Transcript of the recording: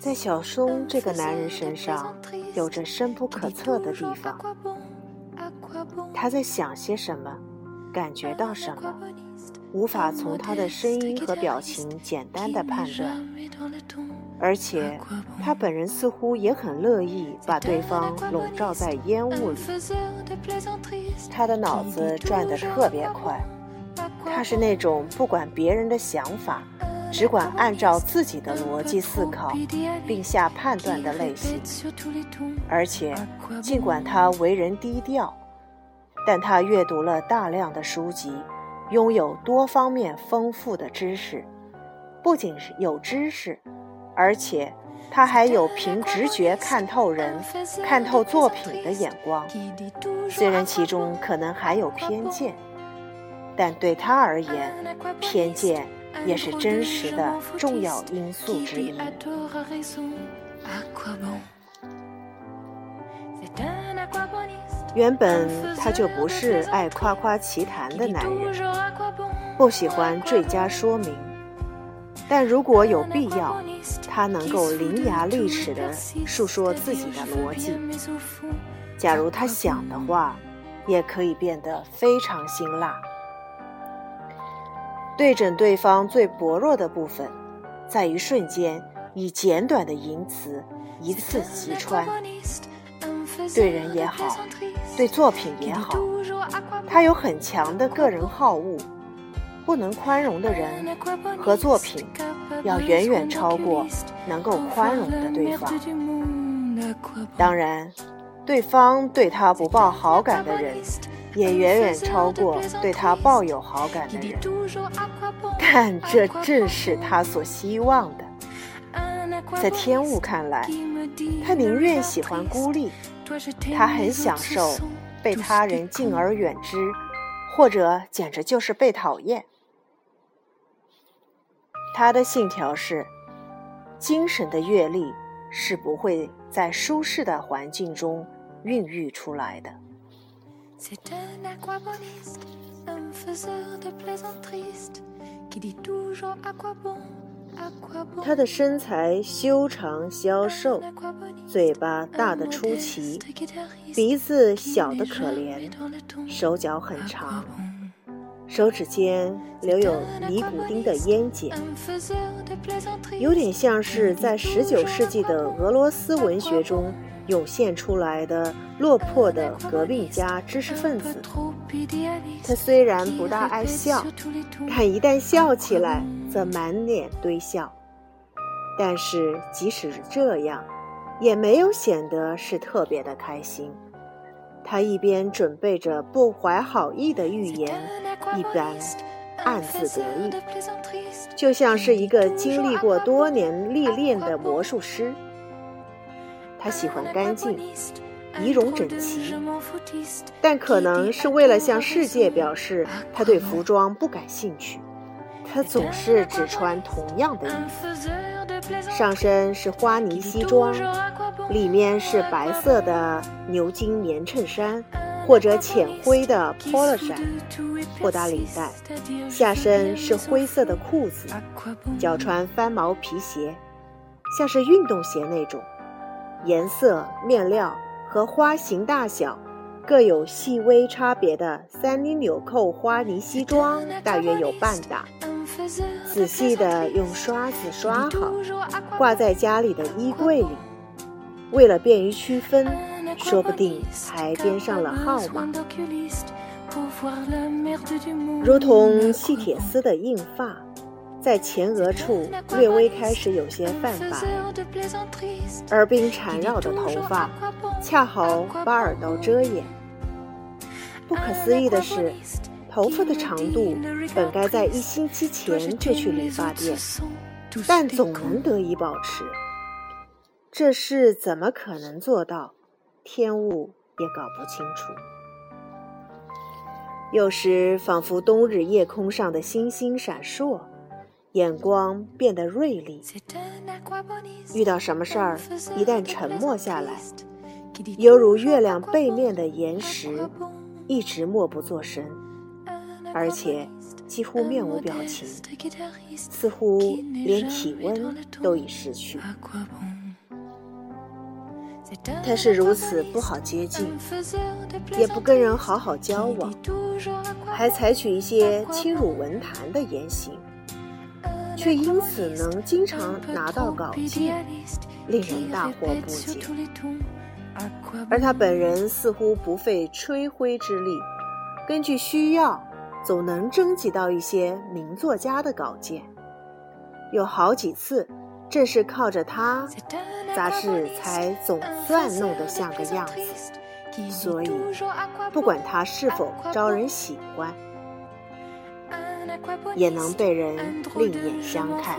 在小松这个男人身上，有着深不可测的地方。他在想些什么，感觉到什么，无法从他的声音和表情简单的判断。而且，他本人似乎也很乐意把对方笼罩在烟雾里。他的脑子转得特别快，他是那种不管别人的想法。只管按照自己的逻辑思考并下判断的类型，而且尽管他为人低调，但他阅读了大量的书籍，拥有多方面丰富的知识。不仅是有知识，而且他还有凭直觉看透人、看透作品的眼光。虽然其中可能还有偏见，但对他而言，偏见。也是真实的重要因素之一。原本他就不是爱夸夸其谈的男人，不喜欢赘加说明。但如果有必要，他能够伶牙俐齿地述说自己的逻辑。假如他想的话，也可以变得非常辛辣。对准对方最薄弱的部分，在一瞬间以简短的淫词一次击穿。对人也好，对作品也好，他有很强的个人好恶，不能宽容的人和作品，要远远超过能够宽容的对方。当然，对方对他不抱好感的人。也远远超过对他抱有好感的人，但这正是他所希望的。在天雾看来，他宁愿喜欢孤立，他很享受被他人敬而远之，或者简直就是被讨厌。他的信条是：精神的阅历是不会在舒适的环境中孕育出来的。他的身材修长消瘦，嘴巴大得出奇，鼻子小得可怜，手脚很长，手指间留有尼古丁的烟碱，有点像是在十九世纪的俄罗斯文学中。涌现出来的落魄的革命家、知识分子。他虽然不大爱笑，但一旦笑起来，则满脸堆笑。但是即使是这样，也没有显得是特别的开心。他一边准备着不怀好意的预言，一边暗自得意，就像是一个经历过多年历练的魔术师。他喜欢干净、仪容整齐，但可能是为了向世界表示他对服装不感兴趣，他总是只穿同样的衣服：上身是花呢西装，里面是白色的牛津棉衬衫或者浅灰的 polo 衫，不打领带；下身是灰色的裤子，脚穿翻毛皮鞋，像是运动鞋那种。颜色、面料和花型大小各有细微差别的三厘纽扣花呢西装，大约有半打。仔细的用刷子刷好，挂在家里的衣柜里。为了便于区分，说不定还编上了号码。如同细铁丝的硬发。在前额处略微开始有些泛白，耳鬓缠绕的头发恰好把耳朵遮掩。不可思议的是，头发的长度本该在一星期前就去理发店，但总能得以保持。这事怎么可能做到？天雾也搞不清楚。有时仿佛冬日夜空上的星星闪烁。眼光变得锐利，遇到什么事儿，一旦沉默下来，犹如月亮背面的岩石，一直默不作声。而且，几乎面无表情，似乎连体温都已失去。他是如此不好接近，也不跟人好好交往，还采取一些轻辱文坛的言行，却因此能经常拿到稿件，令人大惑不解。而他本人似乎不费吹灰之力，根据需要，总能征集到一些名作家的稿件，有好几次。正是靠着他，杂志才总算弄得像个样子。所以，不管他是否招人喜欢，也能被人另眼相看。